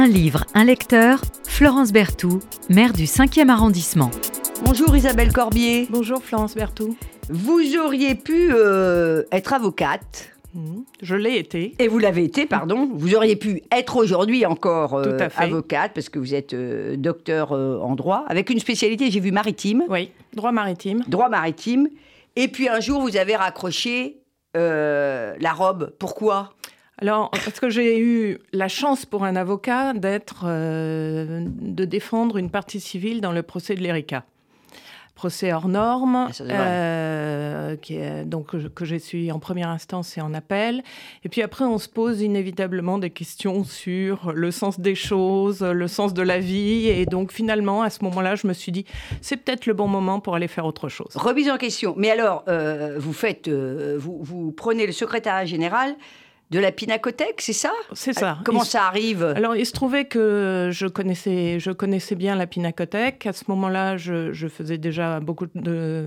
Un livre, un lecteur, Florence Berthoud, maire du 5e arrondissement. Bonjour Isabelle Corbier. Bonjour Florence Berthoud. Vous auriez pu euh, être avocate. Mhm. Je l'ai été. Et vous l'avez été, pardon. Vous auriez pu être aujourd'hui encore euh, avocate parce que vous êtes euh, docteur euh, en droit, avec une spécialité, j'ai vu maritime, Oui, droit maritime. droit maritime. Et puis un jour, vous avez raccroché euh, la robe. Pourquoi? Alors, parce que j'ai eu la chance pour un avocat d'être, euh, de défendre une partie civile dans le procès de l'ERICA. Procès hors norme, Ah, euh, qui est, donc, que j'ai suivi en première instance et en appel. Et puis après, on se pose inévitablement des questions sur le sens des choses, le sens de la vie. Et donc, finalement, à ce moment-là, je me suis dit, c'est peut-être le bon moment pour aller faire autre chose. Remise en question. Mais alors, euh, vous faites, vous, vous prenez le secrétariat général de la Pinacothèque, c'est ça? C'est ça. Comment Il- ça arrive? Alors, il se trouvait que je connaissais, je connaissais bien la Pinacothèque. À ce moment-là, je, je faisais déjà beaucoup de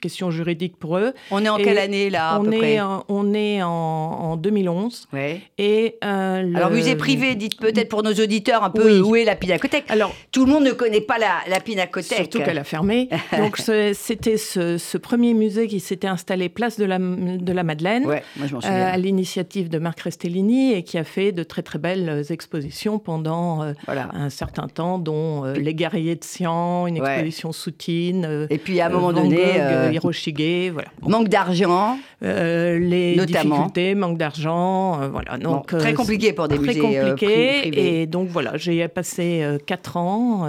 questions juridiques pour eux. On est en Et quelle année là à on, peu est près? en, on est en, en 2011. Ouais. Et, euh, le- Alors musée privé, dites peut-être pour nos auditeurs un peu Oui. où est la Pinacothèque. Alors, Tout le monde ne connaît pas la, la Pinacothèque. Surtout qu'elle a fermé. Donc c'était ce, ce premier musée qui s'était installé place de la, de la Madeleine. Ouais, moi je euh, souviens. à l'initiative de Marc Restellini et qui a fait de très très belles euh, expositions pendant euh, voilà. un certain temps, dont euh, Les guerriers de Sian, une Ouais. exposition soutine. Et puis à un moment Van donné, Gogh, Hiroshige, voilà. Bon. manque d'argent, Euh, les Notamment. difficultés, manque d'argent, euh, voilà. Donc Bon, très euh, compliqué pour des très musées compliqué. privés. et donc voilà, j'ai passé quatre ans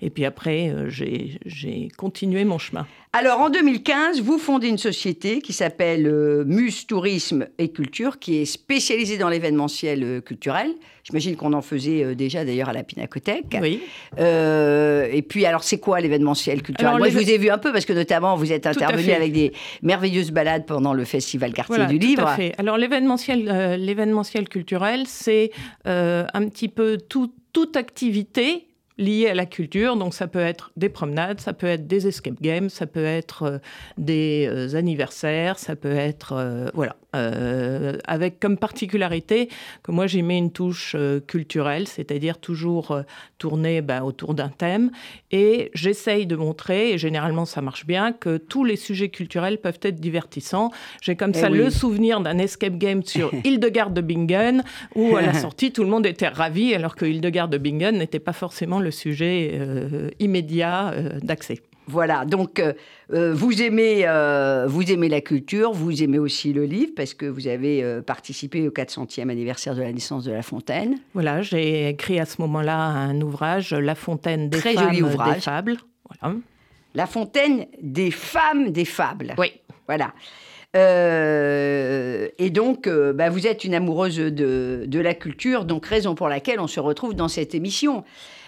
et puis après j'ai continué mon chemin. Alors en 2015, vous fondez une société qui s'appelle Muse Tourisme et Culture, qui est spécialisée dans l'événementiel culturel. J'imagine qu'on en faisait euh, déjà d'ailleurs à la Pinacothèque. Oui. Euh, et puis, alors, c'est quoi l'événementiel culturel Alors, Moi, je vous ai vu un peu parce que, notamment, vous êtes intervenu avec des merveilleuses balades pendant le festival Quartier Voilà, du tout Livre. à fait. Alors l'événementiel, euh, l'événementiel culturel, c'est euh, un petit peu tout- toute activité liée à la culture. Donc ça peut être des promenades, ça peut être des escape games, ça peut être des anniversaires, ça peut être euh, voilà, euh, avec comme particularité que moi j'y mets une touche euh, culturelle, c'est-à-dire toujours euh, tourner bah, autour d'un thème. Et j'essaye de montrer, et généralement ça marche bien, que tous les sujets culturels peuvent être divertissants. J'ai comme Eh ça oui. le souvenir d'un escape game sur Hildegard de Bingen, où à la sortie, tout le monde était ravi, alors que Hildegard de Bingen n'était pas forcément le sujet euh, immédiat d'accès. Voilà, donc euh, euh, vous, aimez, euh, vous aimez la culture, vous aimez aussi le livre, parce que vous avez euh, participé au 400e anniversaire de la naissance de La Fontaine. Voilà, j'ai écrit à ce moment-là un ouvrage, La Fontaine des Très femmes, joli ouvrage. des fables. Voilà. La Fontaine des femmes des fables. Oui. Voilà. Euh, et donc, euh, bah, vous êtes une amoureuse de, de la culture, donc raison pour laquelle on se retrouve dans cette émission.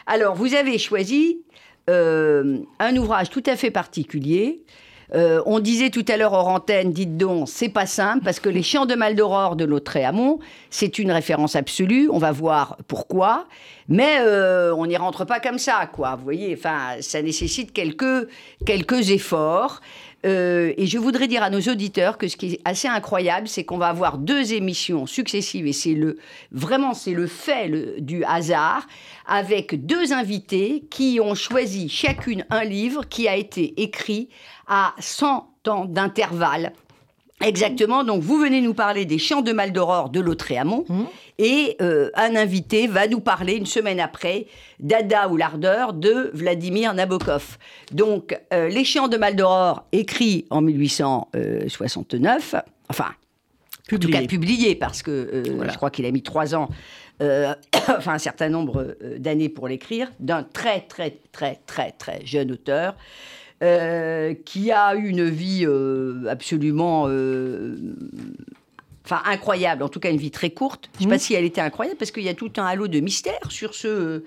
Alors, vous avez choisi euh, un ouvrage tout à fait particulier. Euh, on disait tout à l'heure hors antenne, dites donc, c'est pas simple parce que les Chants de Maldoror de Lautréamont, c'est une référence absolue. On va voir pourquoi, mais euh, on n'y rentre pas comme ça, quoi. Vous voyez, enfin, ça nécessite quelques quelques efforts. Euh, et je voudrais dire à nos auditeurs que ce qui est assez incroyable, c'est qu'on va avoir deux émissions successives, et c'est le vraiment c'est le fait du hasard, avec deux invités qui ont choisi chacune un livre qui a été écrit à 100 ans d'intervalle. Exactement. Donc, vous venez nous parler des Chants de Maldoror de Lautréamont. Mhm. Et euh, un invité va nous parler une semaine après d'Ada ou l'ardeur de Vladimir Nabokov. Donc, euh, les de Maldoror, écrits en 1869, enfin, en tout cas Publié. publié, parce que euh, je crois qu'il a mis trois ans, euh, enfin un certain nombre euh, d'années pour l'écrire, d'un très très très très très jeune auteur. euh, qui a eu une vie euh, absolument euh, enfin incroyable, en tout cas une vie très courte. Je ne sais pas si elle était incroyable parce qu'il y a tout un halo de mystère sur ce euh,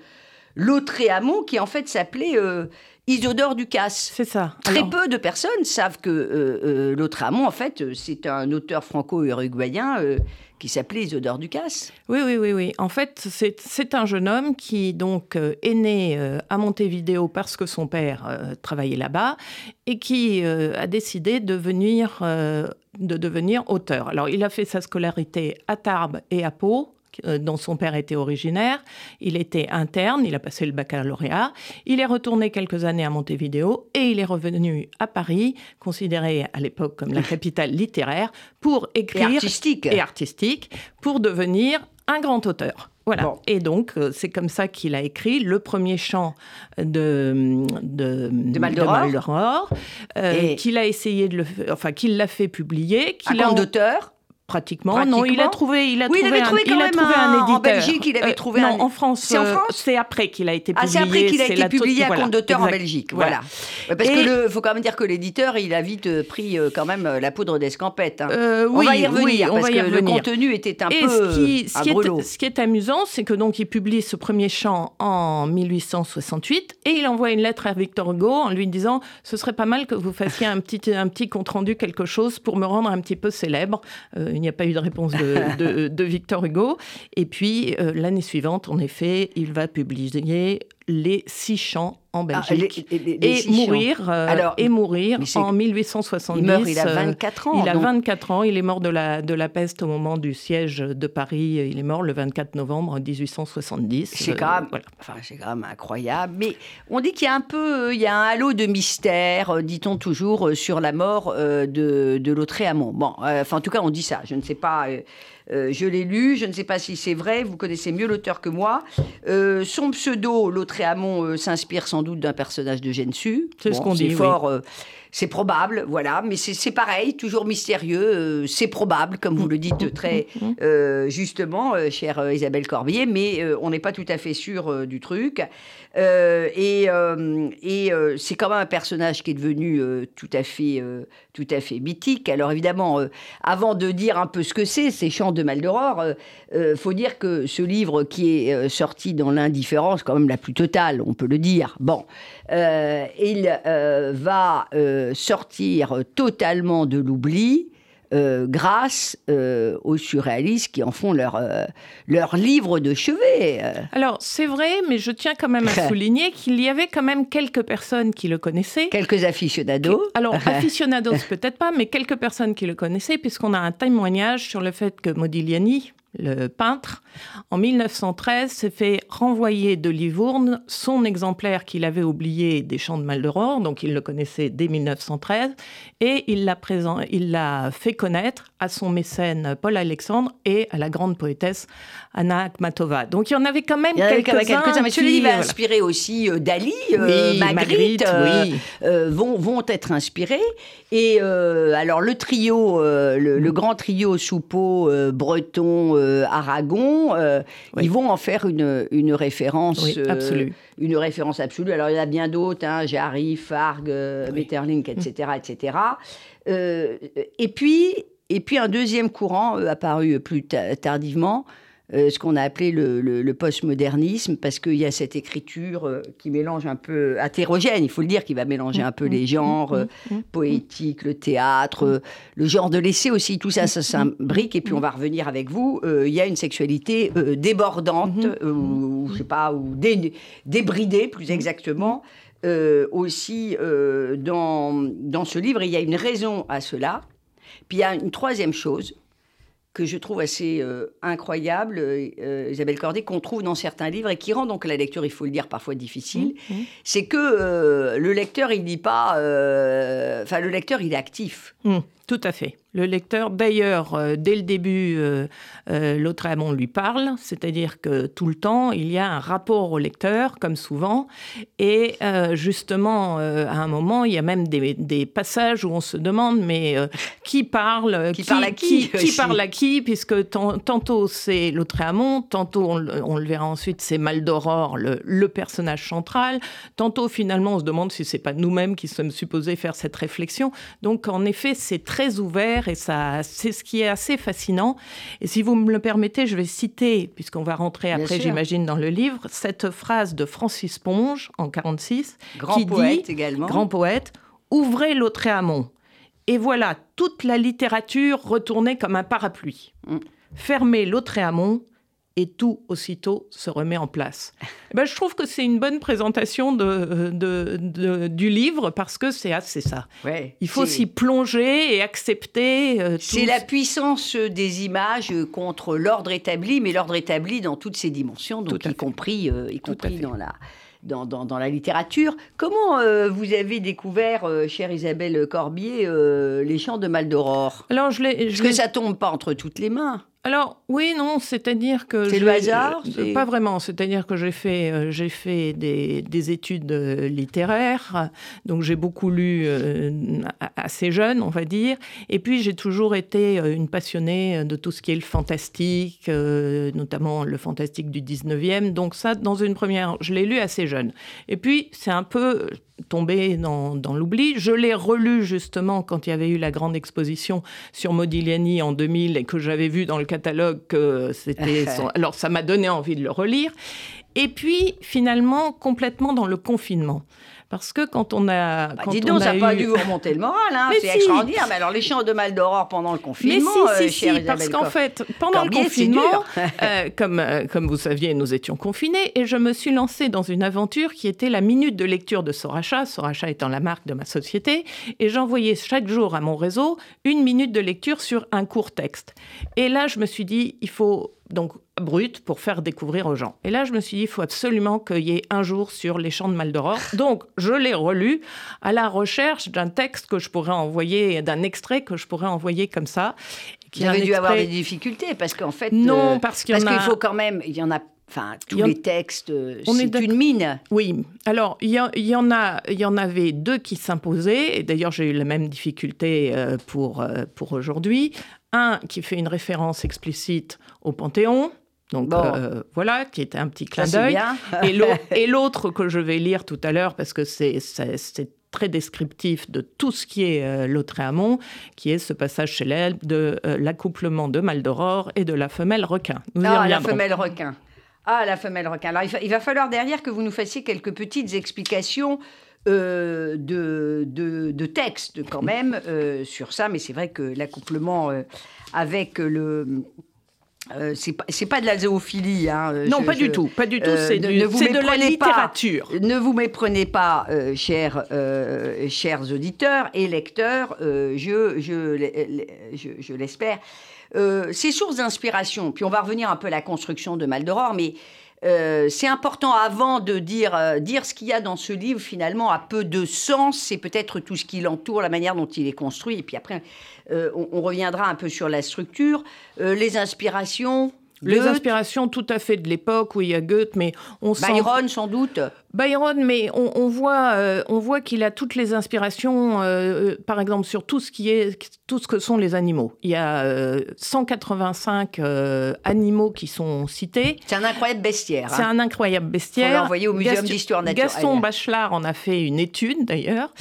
Lautréamont qui en fait s'appelait euh, Isidore Ducasse. C'est ça. Très Alors, peu de personnes savent que euh, euh, Lautréamont, en fait, euh, c'est un auteur franco-uruguayen euh, qui s'appelait Isidore Ducasse. Oui, oui, oui, oui. En fait, c'est un jeune homme qui donc est né à Montevideo parce que son père travaillait là-bas et qui a décidé de venir, de devenir auteur. Alors, il a fait sa scolarité à Tarbes et à Pau, euh, dont son père était originaire. Il était interne, il a passé le baccalauréat. Il est retourné quelques années à Montevideo et il est revenu à Paris, considéré à l'époque comme la capitale littéraire, pour écrire et artistique, et artistique pour devenir un grand auteur. Voilà. Et donc, euh, c'est comme ça qu'il a écrit le premier chant de, de, de Maldoror, euh, qu'il a essayé de le, enfin, qu'il l'a fait publier. Qu'il un a d'auteur Pratiquement. Non, il a trouvé, il a oui, trouvé, il trouvé un, il a trouvé un, éditeur. En Belgique, il avait euh, trouvé euh, un. Non, en France. C'est en France. c'est après qu'il a été publié. Ah, c'est après qu'il a été publié à voilà, compte d'auteur en Belgique. Voilà. voilà. Parce qu'il que faut quand même dire que l'éditeur, il a vite euh, pris quand même la poudre d'escampette. Hein. Euh, on oui, va y revenir oui, on parce va y que revenir. le contenu était un Et peu ce qui, ce un qui. Est, ce qui est amusant, c'est que donc il publie ce premier chant en 1868 et il envoie une lettre à Victor Hugo en lui disant ce serait pas mal que vous fassiez un petit un petit compte rendu quelque chose pour me rendre un petit peu célèbre. Euh, il n'y a pas eu de réponse de, de, de Victor Hugo. Et puis euh, l'année suivante, en effet, il va publier les six chants en Belgique ah, les, les, les et, mourir, euh, Alors, et mourir en 1870. Il meurt, il a 24 ans. Il a donc. 24 ans, il est mort de la, de la peste au moment du siège de Paris. Il est mort le 24 novembre 1870. C'est quand, même, voilà. enfin, quand même incroyable. Mais on dit qu'il y a un peu, il y a un halo de mystère, euh, dit-on toujours, euh, sur la mort euh, de, de Lautréamont. Bon, euh, enfin, en tout cas, on dit ça. Je ne sais pas. Euh, je l'ai lu, je ne sais pas si c'est vrai, vous connaissez mieux l'auteur que moi. Euh, son pseudo, Lautréamont, euh, s'inspire sans doute d'un personnage de Gensu. C'est bon, ce qu'on dit. fort. euh, c'est probable, voilà, mais c'est pareil, toujours mystérieux, euh, c'est probable, comme vous le dites très euh, justement, euh, chère Isabelle Corbier, mais on n'est pas tout à fait sûr du truc. Et et c'est quand même un personnage qui est devenu tout à fait, tout à fait mythique. Alors évidemment, avant de dire un peu ce que c'est, ces chants de Maldoror, il faut dire que ce livre qui est sorti dans l'indifférence, quand même la plus totale, on peut le dire. Bon, il euh, sortir totalement de l'oubli. Euh, grâce euh, aux surréalistes qui en font leur, euh, leur livre de chevet. Alors, c'est vrai, mais je tiens quand même à souligner qu'il y avait quand même quelques personnes qui le connaissaient. Quelques aficionados. Alors, aficionados peut-être pas, mais quelques personnes qui le connaissaient, puisqu'on a un témoignage sur le fait que Modigliani, le peintre, en 1913 s'est fait renvoyer de Livourne son exemplaire qu'il avait oublié des Chants de Maldoror, donc il le connaissait dès 1913, et il l'a présent, il l'a fait connaître à son mécène Paul Alexandre et à la grande poétesse Anna Akhmatova. Donc il y en avait quand même quelques-uns. Quelques mais celui-là, il va inspirer aussi euh, Dali, euh, oui, Magritte, Magritte euh, oui. euh, vont, vont être inspirés. Et alors le trio, le, le, grand trio Soupeau, Breton, Aragon, oui. ils vont en faire une, une référence oui, absolue. une référence absolue. Alors il y en a bien d'autres, hein, Jarry, Fargue, oui. Metterlink, etc., etc. et puis et puis un deuxième courant euh, apparu plus tardivement, euh, ce qu'on a appelé le, le, le postmodernisme, parce qu'il y a cette écriture euh, qui mélange un peu, hétérogène, il faut le dire, qui va mélanger un peu les genres, euh, poétique, le théâtre, le genre de l'essai aussi, tout ça, ça s'imbrique, et puis on va revenir avec vous, il y a une sexualité débordante, ou, je sais pas, ou dé, débridée plus exactement, aussi dans, dans ce livre, il y a une raison à cela, puis il y a une troisième chose que je trouve assez euh, incroyable, euh, Isabelle Corday, qu'on trouve dans certains livres et qui rend donc la lecture, il faut le dire, parfois difficile, mmh, mmh. c'est que euh, le lecteur, il dit pas... Enfin, le lecteur, il est actif. Mmh, tout à fait. Le lecteur, d'ailleurs, euh, dès le début, euh, euh, Lautréamont lui parle, c'est-à-dire que tout le temps, il y a un rapport au lecteur, comme souvent, et euh, justement, à un moment, il y a même des, des, passages où on se demande, mais qui parle qui, qui, parle à qui Qui, qui parle à qui Puisque tantôt c'est Lautréamont, tantôt, on, on, le verra ensuite, c'est Maldoror, le, le, personnage central, tantôt, finalement, on se demande si c'est pas nous-mêmes qui sommes supposés faire cette réflexion. Donc, en effet, c'est très ouvert et ça, c'est ce qui est assez fascinant. Et si vous me le permettez, je vais citer, puisqu'on va rentrer après, j'imagine, dans le livre, cette phrase de Francis Ponge en 46, grand qui poète dit, également, grand poète, ouvrez Lautréamont. Et voilà toute la littérature retournée comme un parapluie. Mm. Fermez Lautréamont et tout aussitôt se remet en place. Eh ben, je trouve que c'est une bonne présentation de, de, du livre parce que c'est assez ça. Ouais, Il faut s'y plonger et accepter. euh, C'est tout la puissance des images contre l'ordre établi, mais l'ordre établi dans toutes ses dimensions, donc Tout y compris, euh, y compris dans la, dans, dans- dans la littérature. Comment euh, vous avez découvert, euh, chère Isabelle Corbier, euh, les chants de Maldoror? Alors, je Parce que ça tombe pas entre toutes les mains. Alors oui, non, c'est-à-dire que C'est le hasard, euh, Pas vraiment. C'est-à-dire que j'ai fait, euh, j'ai fait des, des études euh, littéraires, donc j'ai beaucoup lu euh, assez jeune, on va dire. Et puis j'ai toujours été euh, une passionnée de tout ce qui est le fantastique, euh, notamment le fantastique du 19e. Donc ça, dans une première, je l'ai lu assez jeune. Et puis c'est un peu tombé dans, dans l'oubli. Je l'ai relu justement quand il y avait eu la grande exposition sur Modigliani en 2000 et que j'avais vu dans le catalogue que c'était son... Alors ça m'a donné envie de le relire. Et puis finalement complètement dans le confinement. Parce que quand on a... Bah, quand on donc, ça n'a eu... pas dû vous remonter le moral, hein, c'est si. extraordinaire. Mais alors, les chants de Maldoror pendant le Mais confinement, si, euh, si, si, parce qu'en fait, pendant Corbier, le confinement, euh, comme, euh, comme vous saviez, nous étions confinés et je me suis lancée dans une aventure qui était la minute de lecture de Soracha, Soracha étant la marque de ma société, et j'envoyais chaque jour à mon réseau une minute de lecture sur un court texte. Et là, je me suis dit, il faut donc brut pour faire découvrir aux gens. Et là, je me suis dit, il faut absolument qu'il y ait un jour sur les champs de Maldoror. Donc, je l'ai relu à la recherche d'un texte que je pourrais envoyer, d'un extrait que je pourrais envoyer comme ça. Vous avez dû avoir des difficultés parce qu'en fait. Non, euh, parce qu'il y en parce a- qu'il faut quand même. Il y en a. Enfin, tous en- les textes, euh, On est c'est une mine. Oui, alors il y, en- y en a, il y en avait deux qui s'imposaient, et d'ailleurs j'ai eu la même difficulté euh, pour, pour aujourd'hui. Un qui fait une référence explicite au Panthéon, donc Bon. euh, voilà, qui était un petit clin d'œil. Et l'au- et l'autre que je vais lire tout à l'heure, parce que c'est très descriptif de tout ce qui est euh, Lautréamont, qui est ce passage célèbre de euh, l'accouplement de Maldoror et de la femelle requin. Nous Ah, la femelle requin. Ah, la femelle requin. Alors, il, fa- il va falloir derrière que vous nous fassiez quelques petites explications euh, de, de, de texte, quand même, sur ça. Mais c'est vrai que l'accouplement avec le. Euh, c'est pas, c'est pas de la zoophilie. Hein, euh, Non, je- pas je- du tout, pas du tout. euh, c'est de la pas. littérature. Ne vous méprenez pas, euh, chers, chers auditeurs et lecteurs, je, je, l'e- je, je l'espère. Ces sources d'inspiration, puis on va revenir un peu à la construction de Maldoror, mais euh, c'est important avant de dire, euh, dire ce qu'il y a dans ce livre, finalement, a peu de sens. C'est peut-être tout ce qui l'entoure, la manière dont il est construit. Et puis après, euh, on, on reviendra un peu sur la structure, les inspirations. Les Goethe, inspirations tout à fait de l'époque, oui, il y a Goethe, mais on sent... Byron, sans doute. Byron, mais on, on voit, euh, on voit qu'il a toutes les inspirations, euh, euh, par exemple, sur tout ce qui est, tout ce que sont les animaux. Il y a euh, 185 euh, animaux qui sont cités. C'est un incroyable bestiaire. C'est hein. un incroyable bestiaire. Faut l'envoyer au Muséum Gaston- d'histoire naturelle. Gaston Bachelard en a fait une étude d'ailleurs,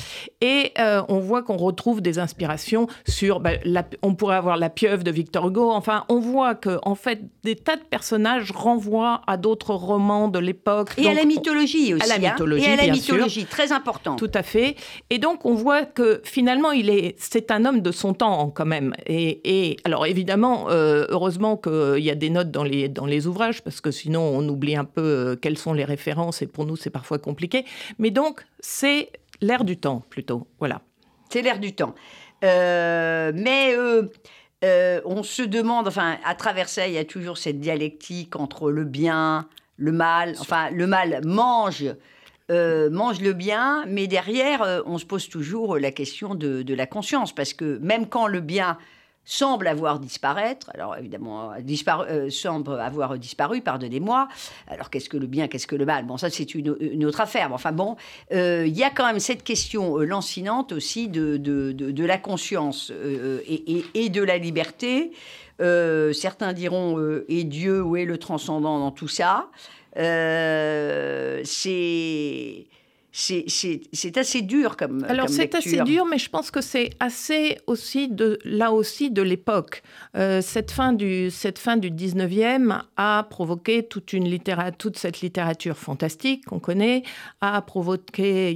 et on voit qu'on retrouve des inspirations sur. bah, la- on pourrait avoir la pieuvre de Victor Hugo. Enfin, on voit que en fait des tas de personnages renvoient à d'autres romans de l'époque. Et à la on- mythologie aussi. La hein. mythologie, Et à la bien sûr. mythologie, très important. Tout à fait. Et donc, on voit que finalement, il est, c'est un homme de son temps quand même. Et, et alors, évidemment, euh, heureusement qu'il y a des notes dans les, dans les ouvrages, parce que sinon, on oublie un peu euh, quelles sont les références, et pour nous, c'est parfois compliqué. Mais donc, c'est l'air du temps, plutôt. Voilà. C'est l'air du temps. Euh, mais euh, euh, on se demande, enfin, à travers ça, il y a toujours cette dialectique entre le bien, le mal. Enfin, le mal mange. euh, mange le bien, mais derrière, euh, on se pose toujours la question de, de la conscience, parce que même quand le bien semble avoir disparaître, alors évidemment, euh, disparu, euh, semble avoir disparu, pardonnez-moi, alors qu'est-ce que le bien, qu'est-ce que le mal? Bon, ça c'est une, une autre affaire, mais enfin bon, il y a quand même cette question lancinante aussi de, de, la conscience et, et, et de la liberté. Euh, certains diront euh, et Dieu, où est le transcendant dans tout ça? Euh, C'est assez dur comme Alors c'est assez dur, mais je pense que c'est assez aussi de là aussi de l'époque. Euh, cette fin du cette fin du 19e a provoqué toute une littérature, toute cette littérature fantastique qu'on connaît, a provoqué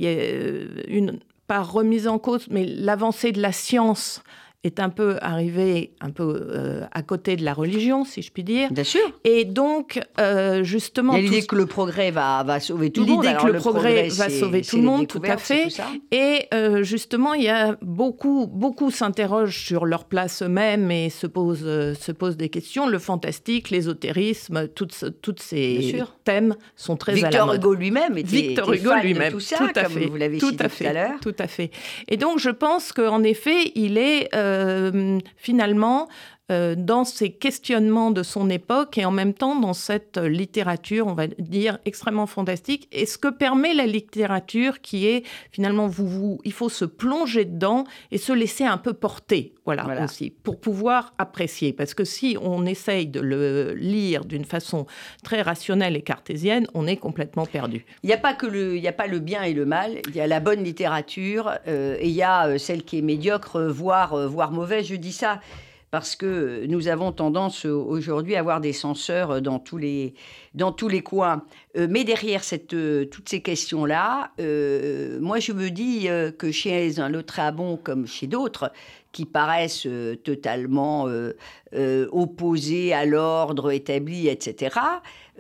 une pas remise en cause, mais l'avancée de la science est un peu arrivé un peu euh, à côté de la religion, si je puis dire. Bien sûr. Et donc, euh, justement... Il y a l'idée que le progrès va, va sauver tout le monde. L'idée que le, progrès, va sauver tout le monde, tout à fait. Et euh, justement, il y a beaucoup, beaucoup s'interrogent sur leur place eux-mêmes et se posent, se posent des questions. Le fantastique, l'ésotérisme, toutes, toutes ces thèmes sont très Victor à la mode. Hugo lui-même était, Victor était Hugo fan lui-même, de tout ça, tout à comme fait, vous l'avez tout cité à tout à l'heure. Tout à fait. Et donc, je pense qu'en effet, il est euh, finalement euh, dans ces questionnements de son époque et en même temps dans cette littérature, on va dire, extrêmement fantastique. Et ce que permet la littérature, qui est finalement, vous, vous, il faut se plonger dedans et se laisser un peu porter, voilà, Voilà. aussi, pour pouvoir apprécier. Parce que si on essaye de le lire d'une façon très rationnelle et cartésienne, on est complètement perdu. Il n'y a pas que le, il y a pas le bien et le mal. Il y a la bonne littérature euh, et il y a euh, celle qui est médiocre, voire voire mauvaise. Je dis ça parce que nous avons tendance euh, aujourd'hui à avoir des censeurs euh, dans tous les dans tous les coins. Euh, mais derrière cette euh, toutes ces questions là, moi je me dis euh, que chez un Lautréamont comme chez d'autres qui paraissent euh, totalement euh, euh, opposés à l'ordre établi, etc.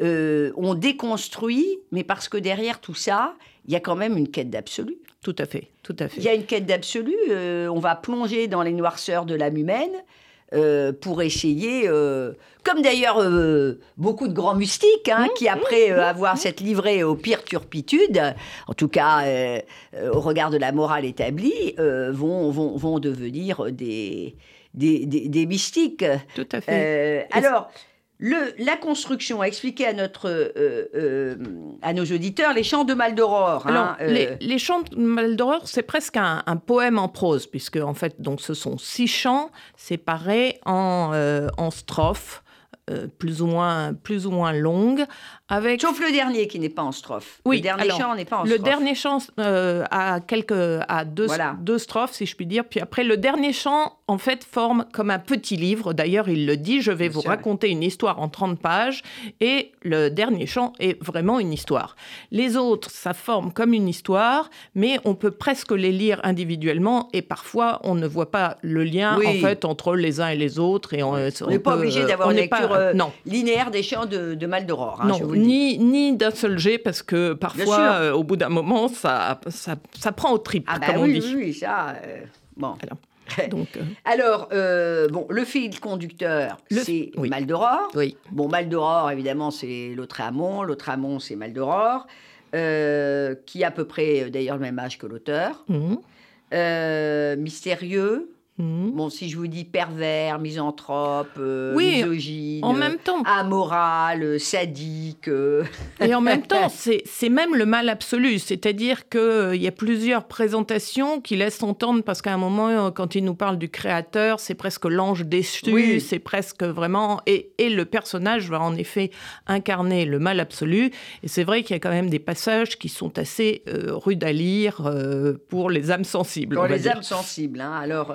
euh, on déconstruit, mais parce que derrière tout ça, il y a quand même une quête d'absolu. Tout à fait, tout à fait. Il y a une quête d'absolu. euh, on va plonger dans les noirceurs de l'âme humaine euh, pour essayer, euh, comme d'ailleurs euh, beaucoup de grands mystiques, hein, qui après euh, avoir cette livrée aux pires turpitudes, en tout cas au regard de la morale établie, vont, vont, vont devenir des, des, des- des mystiques. Tout à fait. Alors, le, la construction, expliquer à, notre, euh, euh, à nos auditeurs les chants de Maldoror. hein, euh, les, les chants de Maldoror, c'est presque un, un poème en prose, puisque en fait, donc, ce sont six chants séparés en, en strophes, plus, ou moins, plus ou moins longues, avec Sauf le dernier qui n'est pas en strophe. Oui, le dernier alors, chant n'est pas en le strophe. dernier chant a quelques a deux, Voilà. deux strophes si je puis dire puis après le dernier chant en fait forme comme un petit livre d'ailleurs il le dit je vais vous raconter une histoire en 30 pages et le dernier chant est vraiment une histoire les autres ça forme comme une histoire mais on peut presque les lire individuellement et parfois on ne voit pas le lien Oui. en fait entre les uns et les autres et on, n'est pas obligé d'avoir une pas- lecture euh, non linéaire des chants de, de Maldoror. hein, non, je vous le dis. ni, ni d'un seul jet, parce que parfois, euh, au bout d'un moment, ça, ça, ça prend au triple, Ah bah comme oui, on dit. oui, oui, ça. euh, bon. Donc, euh, Alors, euh, bon, le fil conducteur, Le- c'est oui. Maldoror. oui. Bon, Maldoror, évidemment, c'est Lautréamont. Lautréamont, c'est Maldoror, euh, qui a à peu près, d'ailleurs, le même âge que l'auteur. Mhm, mystérieux. Mhm. Bon, si je vous dis pervers, misanthrope, euh, Oui, misogyne, En même temps, amoral, euh, sadique. euh, et en même temps, c'est même le mal absolu. C'est-à-dire qu'il y a plusieurs présentations qui laissent entendre, parce qu'à un moment, euh, quand il nous parle du créateur, c'est presque l'ange déchu, Oui. c'est presque vraiment... Et, et le personnage va en effet incarner le mal absolu. Et c'est vrai qu'il y a quand même des passages qui sont assez euh, rudes à lire euh, pour les âmes sensibles. Pour les dire. âmes sensibles. hein. Alors,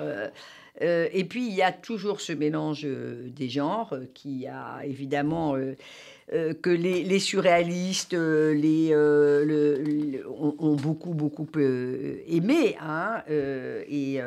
euh, et puis, il y a toujours ce mélange euh, des genres euh, qui a évidemment. euh, que les, les surréalistes euh, les, euh, le- le- ont, ont beaucoup, beaucoup aimé. hein, et,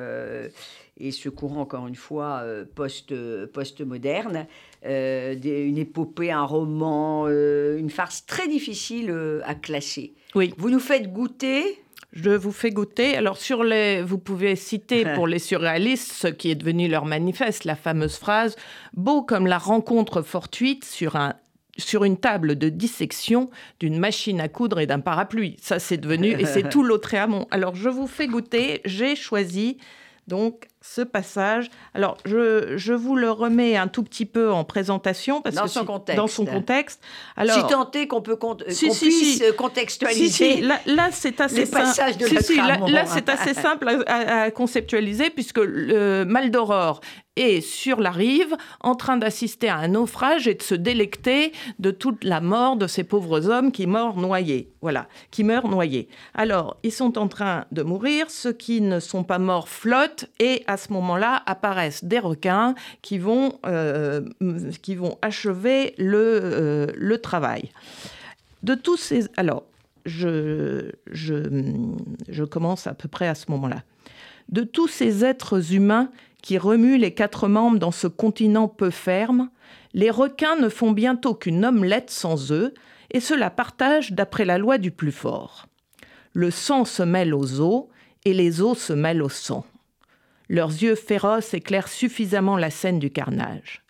et ce courant, encore une fois, post, post-moderne. des- une épopée, un roman, une farce très difficile à classer. Oui. Vous nous faites goûter Je vous fais goûter. Alors, sur les, vous pouvez citer pour les surréalistes ce qui est devenu leur manifeste, la fameuse phrase Beau comme la rencontre fortuite sur, un, sur une table de dissection d'une machine à coudre et d'un parapluie. Ça, c'est devenu, et c'est tout l'Autréamont. Alors, je vous fais goûter. J'ai choisi donc ce passage. Alors, je, je vous le remets un tout petit peu en présentation. Parce Dans que son si- contexte. Dans son contexte. si Alors, tant est qu'on peut con- Si, si, puisse contextualiser. là, là, c'est assez les simple. passages de là, c'est assez simple à, à- à conceptualiser puisque le Maldoror est sur la rive en train d'assister à un naufrage et de se délecter de toute la mort de ces pauvres hommes qui meurent noyés. Voilà, qui meurent noyés. Alors, ils sont en train de mourir, ceux qui ne sont pas morts flottent et à ce moment-là apparaissent des requins qui vont, euh, qui vont achever le, euh, le travail. De tous ces... Alors, je, je, je commence à peu près à ce moment-là. de tous ces êtres humains qui remuent les quatre membres dans ce continent peu ferme, les requins ne font bientôt qu'une omelette sans œufs, et cela partage d'après la loi du plus fort. Le sang se mêle aux os, et les os se mêlent au sang. Leurs yeux féroces éclairent suffisamment la scène du carnage.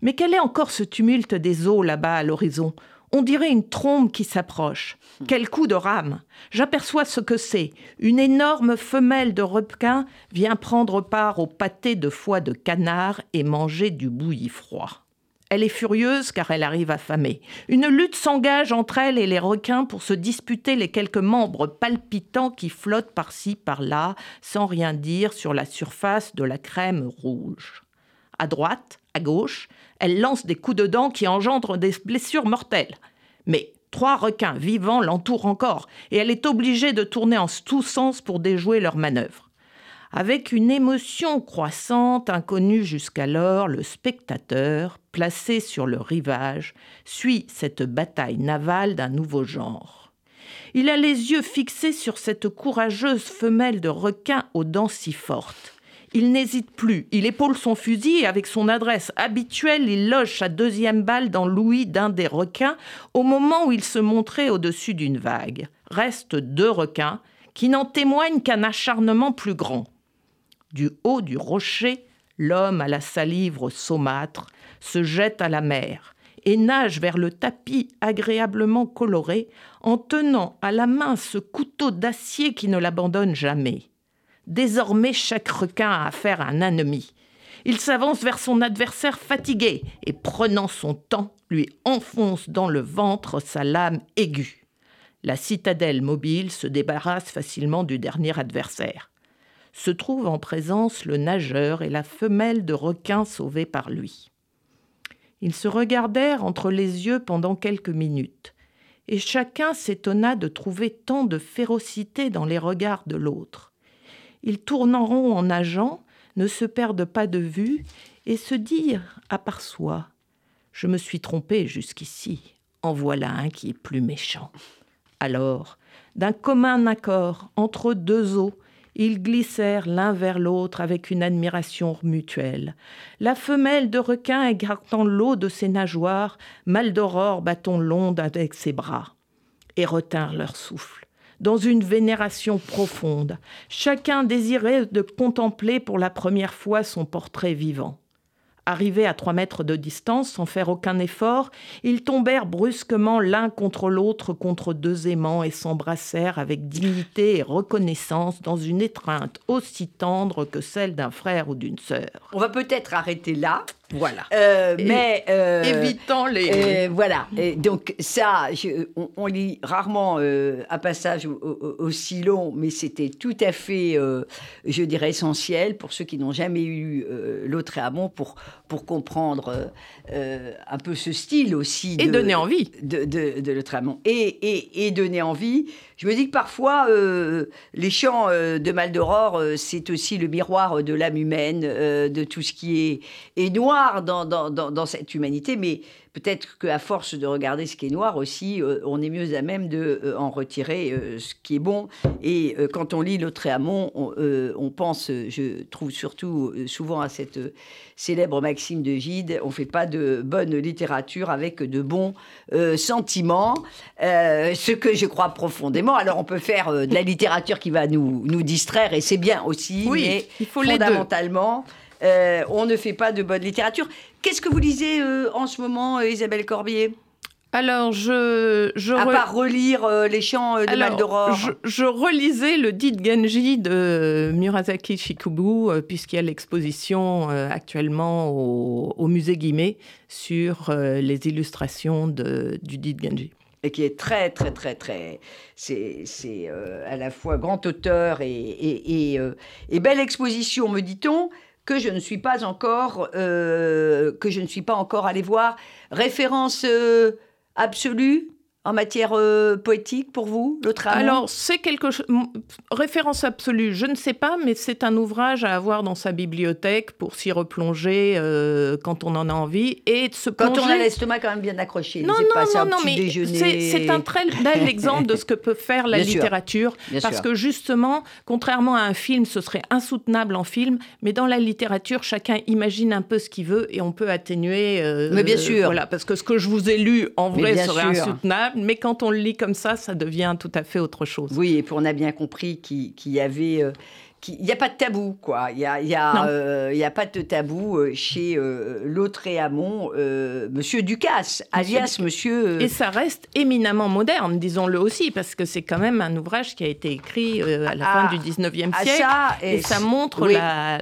Mais quel est encore ce tumulte des eaux là-bas à l'horizon? On dirait une trombe qui s'approche. Quel coup de rame J'aperçois ce que c'est. Une énorme femelle de requin vient prendre part au pâté de foie de canard et manger du bouilli froid. Elle est furieuse car elle arrive affamée. Une lutte s'engage entre elle et les requins pour se disputer les quelques membres palpitants qui flottent par-ci, par-là, sans rien dire sur la surface de la crème rouge. À droite, à gauche, elle lance des coups de dents qui engendrent des blessures mortelles. Mais trois requins vivants l'entourent encore, et elle est obligée de tourner en tous sens pour déjouer leurs manœuvres. Avec une émotion croissante, inconnue jusqu'alors, le spectateur, placé sur le rivage, suit cette bataille navale d'un nouveau genre. Il a les yeux fixés sur cette courageuse femelle de requin aux dents si fortes. Il n'hésite plus, il épaule son fusil et avec son adresse habituelle, il loge sa deuxième balle dans l'ouïe d'un des requins au moment où il se montrait au-dessus d'une vague. Restent deux requins qui n'en témoignent qu'un acharnement plus grand. Du haut du rocher, l'homme à la salivre saumâtre se jette à la mer et nage vers le tapis agréablement coloré en tenant à la main ce couteau d'acier qui ne l'abandonne jamais. Désormais, chaque requin a affaire à un ennemi. Il s'avance vers son adversaire fatigué et, prenant son temps, lui enfonce dans le ventre sa lame aiguë. La citadelle mobile se débarrasse facilement du dernier adversaire se trouvent en présence le nageur et la femelle de requin sauvée par lui. Ils se regardèrent entre les yeux pendant quelques minutes, et chacun s'étonna de trouver tant de férocité dans les regards de l'autre. Ils tourneront en nageant, ne se perdent pas de vue, et se dirent à part soi Je me suis trompé jusqu'ici, en voilà un qui est plus méchant. Alors, d'un commun accord entre deux eaux, ils glissèrent l'un vers l'autre avec une admiration mutuelle. La femelle de requin écartant l'eau de ses nageoires, Maldoror battant l'onde avec ses bras, et retinrent leur souffle. Dans une vénération profonde, chacun désirait de contempler pour la première fois son portrait vivant. Arrivés à trois mètres de distance, sans faire aucun effort, ils tombèrent brusquement l'un contre l'autre contre deux aimants et s'embrassèrent avec dignité et reconnaissance dans une étreinte aussi tendre que celle d'un frère ou d'une sœur. On va peut-être arrêter là. Voilà. Euh, mais euh, évitant les. Euh, voilà. Et donc ça, on, lit rarement un passage aussi long, mais c'était tout à fait, je dirais, essentiel pour ceux qui n'ont jamais eu l'autre Amont pour pour comprendre un peu ce style aussi. Et donner envie. De, de, de Et, et, et, donner envie. Je me dis que parfois, les chants de Maldoror, c'est aussi le miroir de l'âme humaine, de tout ce qui est, noir dans, cette humanité, mais peut-être qu'à force de regarder ce qui est noir aussi, euh, on est mieux à même de euh, en retirer euh, ce qui est bon. Et quand on lit Lautréamont, on, on pense, je trouve surtout souvent à cette célèbre maxime de Gide, on fait pas de bonne littérature avec de bons sentiments, ce que je crois profondément. Alors on peut faire de la littérature qui va nous, nous distraire, et c'est bien aussi, oui, mais il faut fondamentalement... Euh, on ne fait pas de bonne littérature. Qu'est-ce que vous lisez euh, en ce moment, euh, Isabelle Corbier? Alors, je. je à part relire les chants de Maldoror. Je, je, relisais le dit Genji de Murasaki Shikubu, puisqu'il y a l'exposition actuellement au, musée Guimet sur les illustrations de, du dit Genji. Et qui est très, très, très, très. C'est à la fois grand auteur et, et, belle exposition, me dit-on que je ne suis pas encore, euh, que je ne suis pas encore allé voir. Référence euh, absolue? En matière euh, poétique pour vous, l'autre amont Alors, c'est quelque chose. Référence absolue, je ne sais pas, mais c'est un ouvrage à avoir dans sa bibliothèque pour s'y replonger euh, quand on en a envie et de se Quand plonger. on a l'estomac quand même bien accroché. Non, c'est pas non, non, non, mais déjeuner. c'est un très bel exemple de ce que peut faire la Bien littérature. Bien parce sûr. que justement, contrairement à un film, ce serait insoutenable en film, mais dans la littérature, chacun imagine un peu ce qu'il veut et on peut atténuer. euh, Mais bien sûr. Voilà, parce que ce que je vous ai lu, en vrai, serait sûr. insoutenable, mais quand on le lit comme ça, ça devient tout à fait autre chose. Oui, et puis on a bien compris qu'il qu'il y avait. euh, il n'y a pas de tabou, quoi. Il n'y a, il y a, Non. euh, y a pas de tabou euh, chez euh, l'autre et Hamon, euh, Monsieur Ducasse, alias Monsieur. Et ça reste éminemment moderne, disons-le aussi, parce que c'est quand même un ouvrage qui a été écrit à la Ah, fin du 19e ah, siècle. ça, et ça montre oui. la,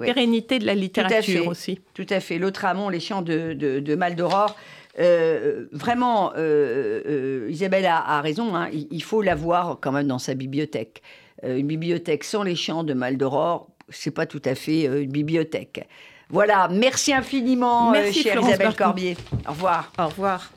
pérennité de la fait. littérature aussi. Tout à fait. L'autre amont, les chants de, de, de Maldoror. Euh, vraiment, euh, euh, Isabelle a, a raison. hein, il, il faut l'avoir quand même dans sa bibliothèque. Une bibliothèque sans les chants de Maldoror, c'est pas tout à fait une bibliothèque. Voilà. Merci infiniment, Merci, chère Florence Isabelle Berthoud. Corbier. Au revoir. Au revoir.